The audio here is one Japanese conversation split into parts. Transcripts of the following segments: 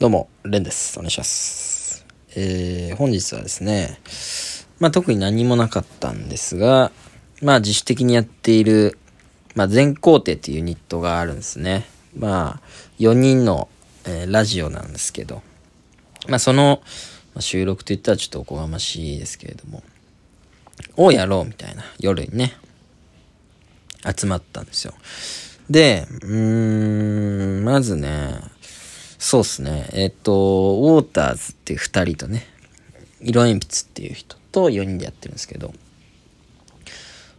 どうも、レンです。お願いします。えー、本日はですね、まあ特に何もなかったんですが、まあ自主的にやっている、まあ全工程っていうユニットがあるんですね。まあ4人の、えーラジオなんですけど、まあその、まあ収録といったらちょっとおこがましいですけれども、をやろうみたいな夜にね、集まったんですよ。で、うーん、まずね、そうっすね。えっと、ウォーターズっていう二人とね、色鉛筆っていう人と4人でやってるんですけど、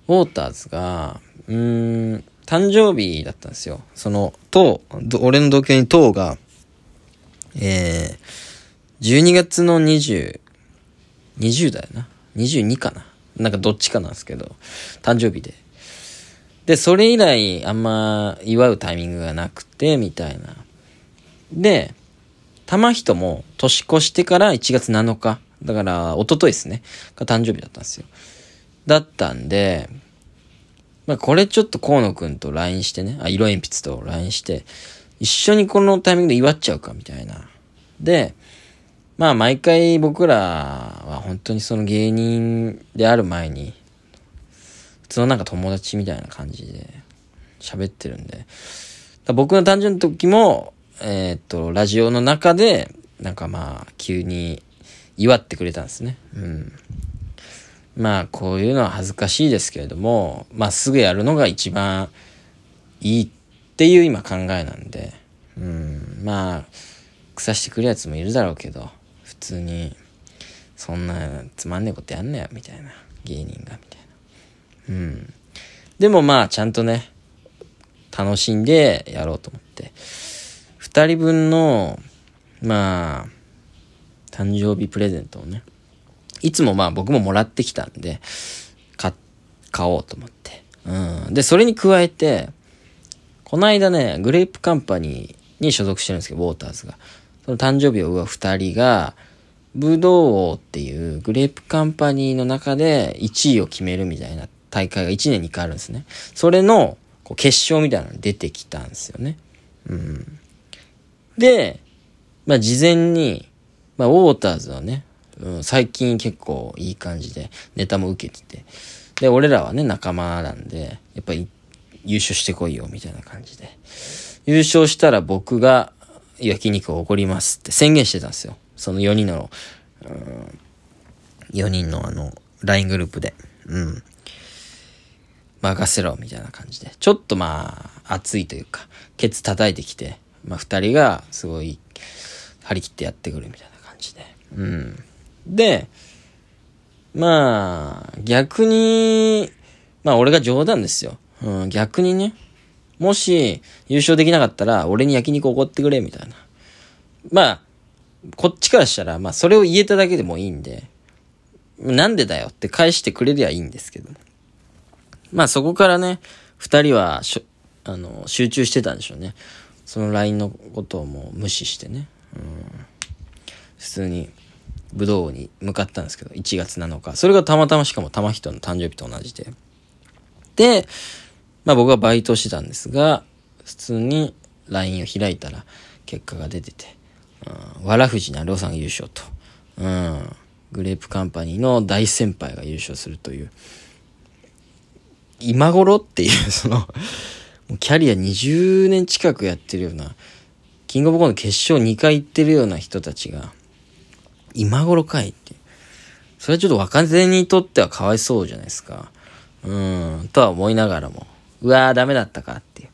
ウォーターズが、うーん、誕生日だったんですよ。その、と、俺の同居にトが、えー、12月の20、20だよな。22かな。なんかどっちかなんですけど、誕生日で。で、それ以来あんま祝うタイミングがなくて、みたいな。で、玉人も年越してから1月7日。だから、一昨日ですね。が誕生日だったんですよ。だったんで、まあこれちょっと河野くんと LINE してね、あ、色鉛筆と LINE して、一緒にこのタイミングで祝っちゃうかみたいな。で、まあ毎回僕らは本当にその芸人である前に、普通のなんか友達みたいな感じで喋ってるんで、僕の誕生日の時も、えーっと、ラジオの中で、なんかまあ、急に祝ってくれたんですね。うん。まあ、こういうのは恥ずかしいですけれども、まあ、すぐやるのが一番いいっていう今考えなんで、うん。まあ、腐してくるやつもいるだろうけど、普通に、そんなつまんねえことやんなよ、みたいな。芸人が、みたいな。うん。でもまあ、ちゃんとね、楽しんでやろうと思って。二人分の、まあ、誕生日プレゼントをね、いつもまあ僕ももらってきたんで、買、買おうと思って。うん。で、それに加えて、この間ね、グレープカンパニーに所属してるんですけど、ウォーターズが。その誕生日を祝う二人が、ブドウ王っていうグレープカンパニーの中で1位を決めるみたいな大会が1年に1回あるんですね。それのこう決勝みたいなのに出てきたんですよね。うん。で、まあ事前に、まあウォーターズはね、うん、最近結構いい感じでネタも受けてて、で、俺らはね、仲間なんで、やっぱり優勝してこいよ、みたいな感じで。優勝したら僕が焼肉をおごりますって宣言してたんですよ。その4人の、うん、4人のあの、LINE グループで。うん。任せろ、みたいな感じで。ちょっとまあ、熱いというか、ケツ叩いてきて、まあ二人がすごい、張り切ってやってくるみたいな感じで。うん。で、まあ、逆に、まあ俺が冗談ですよ。うん、逆にね、もし優勝できなかったら俺に焼肉おごってくれ、みたいな。まあ、こっちからしたら、まあそれを言えただけでもいいんで、なんでだよ？って返してくれりゃいいんですけど。まあそこからね、二人はしょ、あの、集中してたんでしょうね。その LINE のことをもう無視してね。うん、普通に、武道に向かったんですけど、1月7日。それがたまたましかも玉人の誕生日と同じで。で、まあ僕はバイトしてたんですが、普通に LINE を開いたら結果が出てて、うん、わらふじなるおさんが優勝と。うん。グレープカンパニーの大先輩が優勝するという。今頃っていう、その、もうキャリア20年近くやってるような、キングオブコント決勝2回行ってるような人たちが、今頃かいって。それはちょっと若手にとってはかわいそうじゃないですか。うん、とは思いながらも、うわーダメだったかっていう。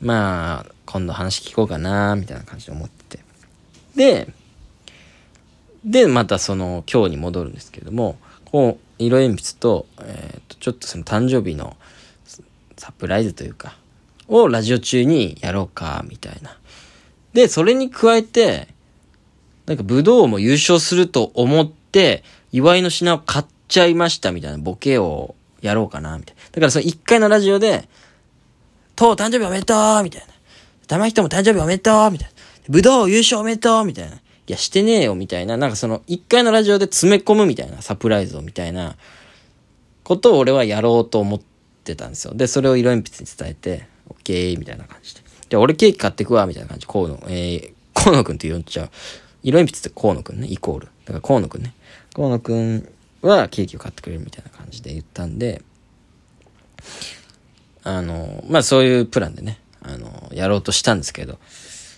まあ、今度話聞こうかなみたいな感じで思ってて。で、で、またその、今日に戻るんですけれども、こう、色鉛筆と、えっ、と、ちょっとその誕生日のサプライズというか、をラジオ中にやろうか、みたいな。で、それに加えて、なんか武道も優勝すると思って、祝いの品を買っちゃいましたみたいなボケをやろうかな、みたいな。だからその一回のラジオで、とう誕生日おめでとうみたいな。玉人も誕生日おめでとうみたいな。武道優勝おめでとうみたいな。いや、してねえよ、みたいな。なんかその一回のラジオで詰め込むみたいな、サプライズをみたいなことを俺はやろうと思ってたんですよ。で、それを色鉛筆に伝えて、オッケーみたいな感じで。じゃあ俺ケーキ買ってくわ、みたいな感じ。こうの、えー、河野くんって呼んじゃう。色鉛筆って河野くんね、イコール。だから河野くんね。河野くんはケーキを買ってくれるみたいな感じで言ったんで、あの、まあそういうプランでね、あの、やろうとしたんですけど、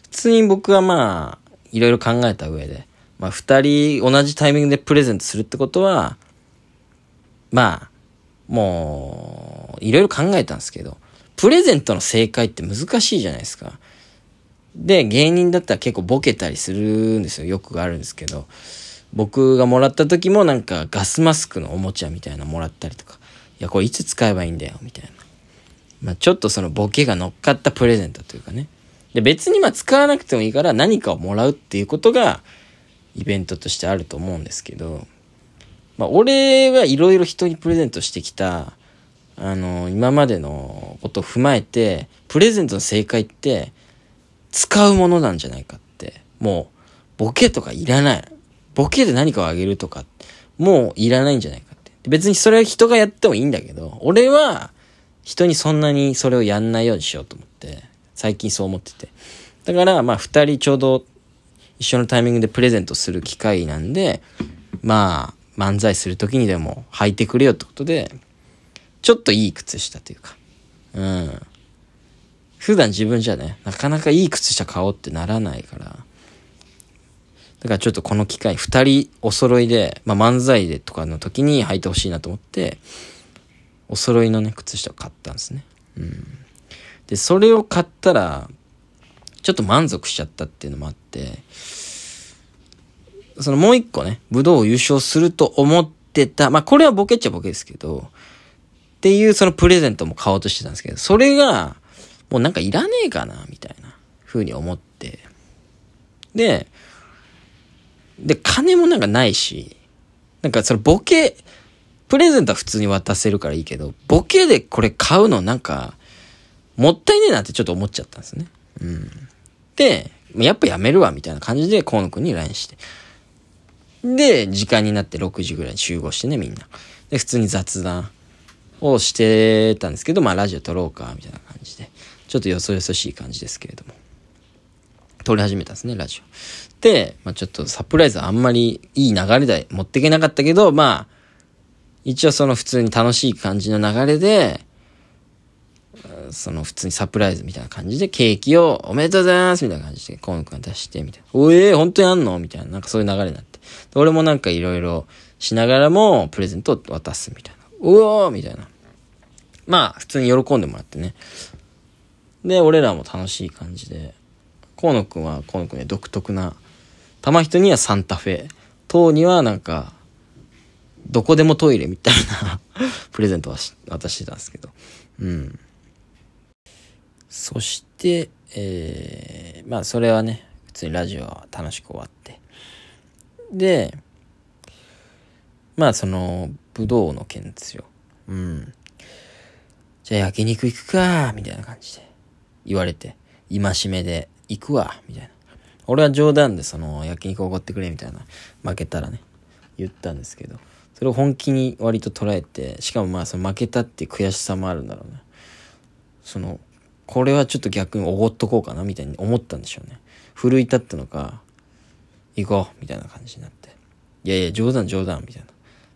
普通に僕はまあ、いろいろ考えた上で、まあ二人同じタイミングでプレゼントするってことは、まあ、もう、いろいろ考えたんですけど、プレゼントの正解って難しいじゃないですか。で、芸人だったら結構ボケたりするんですよ。よくあるんですけど。僕がもらった時もなんかガスマスクのおもちゃみたいなのもらったりとか。いや、これいつ使えばいいんだよ、みたいな。まあちょっとそのボケが乗っかったプレゼントというかね。で、別にまあ使わなくてもいいから何かをもらうっていうことがイベントとしてあると思うんですけど、まあ俺はいろいろ人にプレゼントしてきた、あの、今までのことを踏まえて、プレゼントの正解って、使うものなんじゃないかって。もう、ボケとかいらない。ボケで何かをあげるとか、もういらないんじゃないかって。別にそれは人がやってもいいんだけど、俺は人にそんなにそれをやんないようにしようと思って、最近そう思ってて。だから、まあ二人ちょうど一緒のタイミングでプレゼントする機会なんで、まあ、漫才する時にでも履いてくれよってことで、ちょっといい靴下というか、うん。普段自分じゃね、なかなかいい靴下買おうってならないから。だからちょっとこの機会、二人お揃いで、まあ漫才でとかの時に履いてほしいなと思って、お揃いのね、靴下を買ったんですね。うん。で、それを買ったら、ちょっと満足しちゃったっていうのもあって、そのもう一個ね、武道を優勝すると思ってた、まあこれはボケっちゃボケですけど、っていうそのプレゼントも買おうとしてたんですけど、それが、もうなんかいらねえかな、みたいな風に思って。で、で、金もなんかないし、なんかそのボケ、プレゼントは普通に渡せるからいいけど、ボケでこれ買うのなんか、もったいねえなってちょっと思っちゃったんですね。うん。で、やっぱやめるわ、みたいな感じで河野くんに LINE して。で、時間になって6時ぐらいに集合してね、みんな。で、普通に雑談をしてたんですけど、まあラジオ撮ろうか、みたいな感じで。ちょっとよそよそしい感じですけれども。撮り始めたんですね、ラジオ。で、まあ、ちょっとサプライズあんまりいい流れで持っていけなかったけど、まあ、一応その普通に楽しい感じの流れで、その普通にサプライズみたいな感じでケーキをおめでとうございますみたいな感じで河野くんが出してみたいな。おえー、本当にあんの？みたいな。なんかそういう流れになって。俺もなんかいろいろしながらもプレゼントを渡すみたいな。うおーみたいな。まあ、普通に喜んでもらってね。で、俺らも楽しい感じで、河野くんは河野くんで独特な、玉人にはサンタフェ、等にはなんか、どこでもトイレみたいな プレゼントは渡してたんですけど。うん。そして、えー、まあそれはね、普通にラジオは楽しく終わって。で、まあその、武道の件ですよ。うん。じゃあ焼肉行くか、みたいな感じで。言われて、戒めで、行くわ、みたいな。俺は冗談でその、焼肉おごってくれ、みたいな、負けたらね、言ったんですけど、それを本気に割と捉えて、しかもまあ、その負けたって悔しさもあるんだろうね。その、これはちょっと逆におごっとこうかな、みたいに思ったんでしょうね。奮い立ったのか、行こう、みたいな感じになって。いやいや、冗談冗談、みたいな。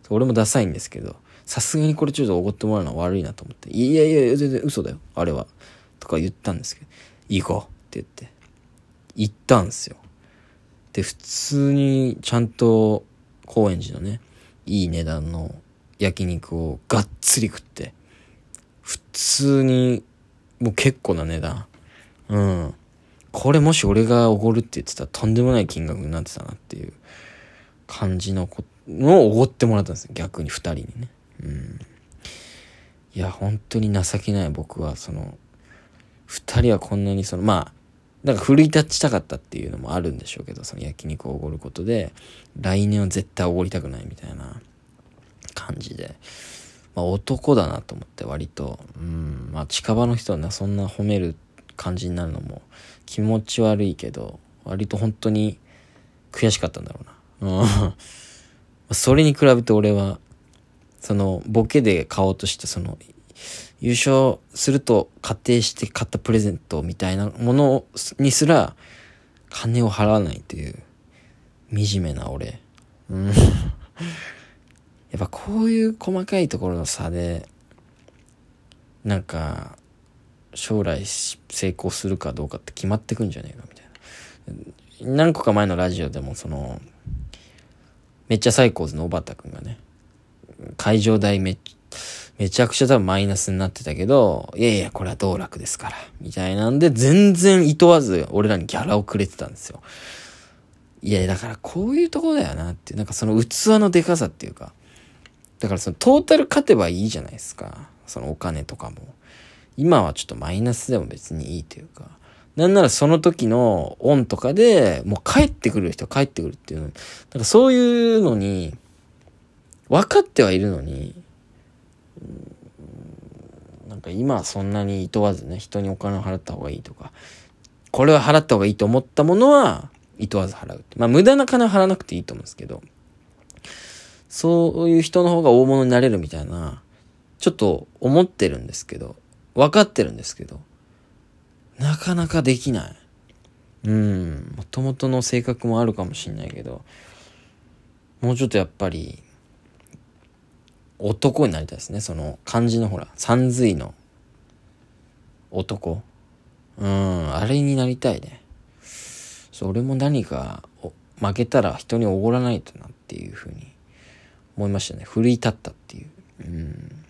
俺もダサいんですけど、さすがにこれちょっとおごってもらうのは悪いなと思って。いやいやいや、全然嘘だよ、あれは。とか言ったんですけど、行こうって言って、行ったんですよ。で、普通にちゃんと高円寺のね、いい値段の焼肉をがっつり食って、普通に、もう結構な値段。うん。これもし俺がおごるって言ってたらとんでもない金額になってたなっていう感じのことのをおごってもらったんです。逆に二人にね。うん。いや、本当に情けない僕は、その、二人はこんなにその、まあ、なんか奮い立ちたかったっていうのもあるんでしょうけど、その焼肉をおごることで、来年は絶対おごりたくないみたいな感じで、まあ男だなと思って割と、うん、まあ近場の人はな、そんな褒める感じになるのも気持ち悪いけど、割と本当に悔しかったんだろうな。うん。それに比べて俺は、そのボケで買おうとしてその優勝すると仮定して買ったプレゼントみたいなものにすら、金を払わないという惨めな俺。うん。やっぱこういう細かいところの差でなんか将来成功するかどうかって決まってくんじゃねえかみたいな。何個か前のラジオでもそのめっちゃサイコーズの小畑くんがね会場代めめちゃくちゃ多分マイナスになってたけど、いやいや、これは道楽ですから。みたいなんで、全然厭わず俺らにギャラをくれてたんですよ。いや、だからこういうとこだよなって、なんかその器のでかさっていうか、だからそのトータル勝てばいいじゃないですか。そのお金とかも。今はちょっとマイナスでも別にいいというか。なんならその時のオンとかでもう帰ってくる人帰ってくるっていうの。なんかそういうのに、分かってはいるのに、なんか今はそんなに厭わずね、人にお金を払った方がいいとか、これは払った方がいいと思ったものは、厭わず払う。まあ無駄な金を払わなくていいと思うんですけど、そういう人の方が大物になれるみたいな、ちょっと思ってるんですけど、分かってるんですけど、なかなかできない。うん、もともとの性格もあるかもしんないけど、もうちょっとやっぱり、男になりたいですね。その漢字のほら、三髄の男。うん、あれになりたいね。それも何か負けたら人におごらないとなっていうふうに思いましたね。奮い立ったっていう。うん。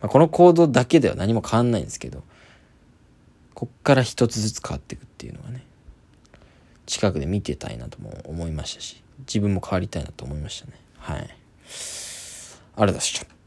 まあ、この行動だけでは何も変わんないんですけど、こっから一つずつ変わっていくっていうのがね、近くで見てたいなとも思いましたし、自分も変わりたいなと思いましたね。はい。ありがとうございました。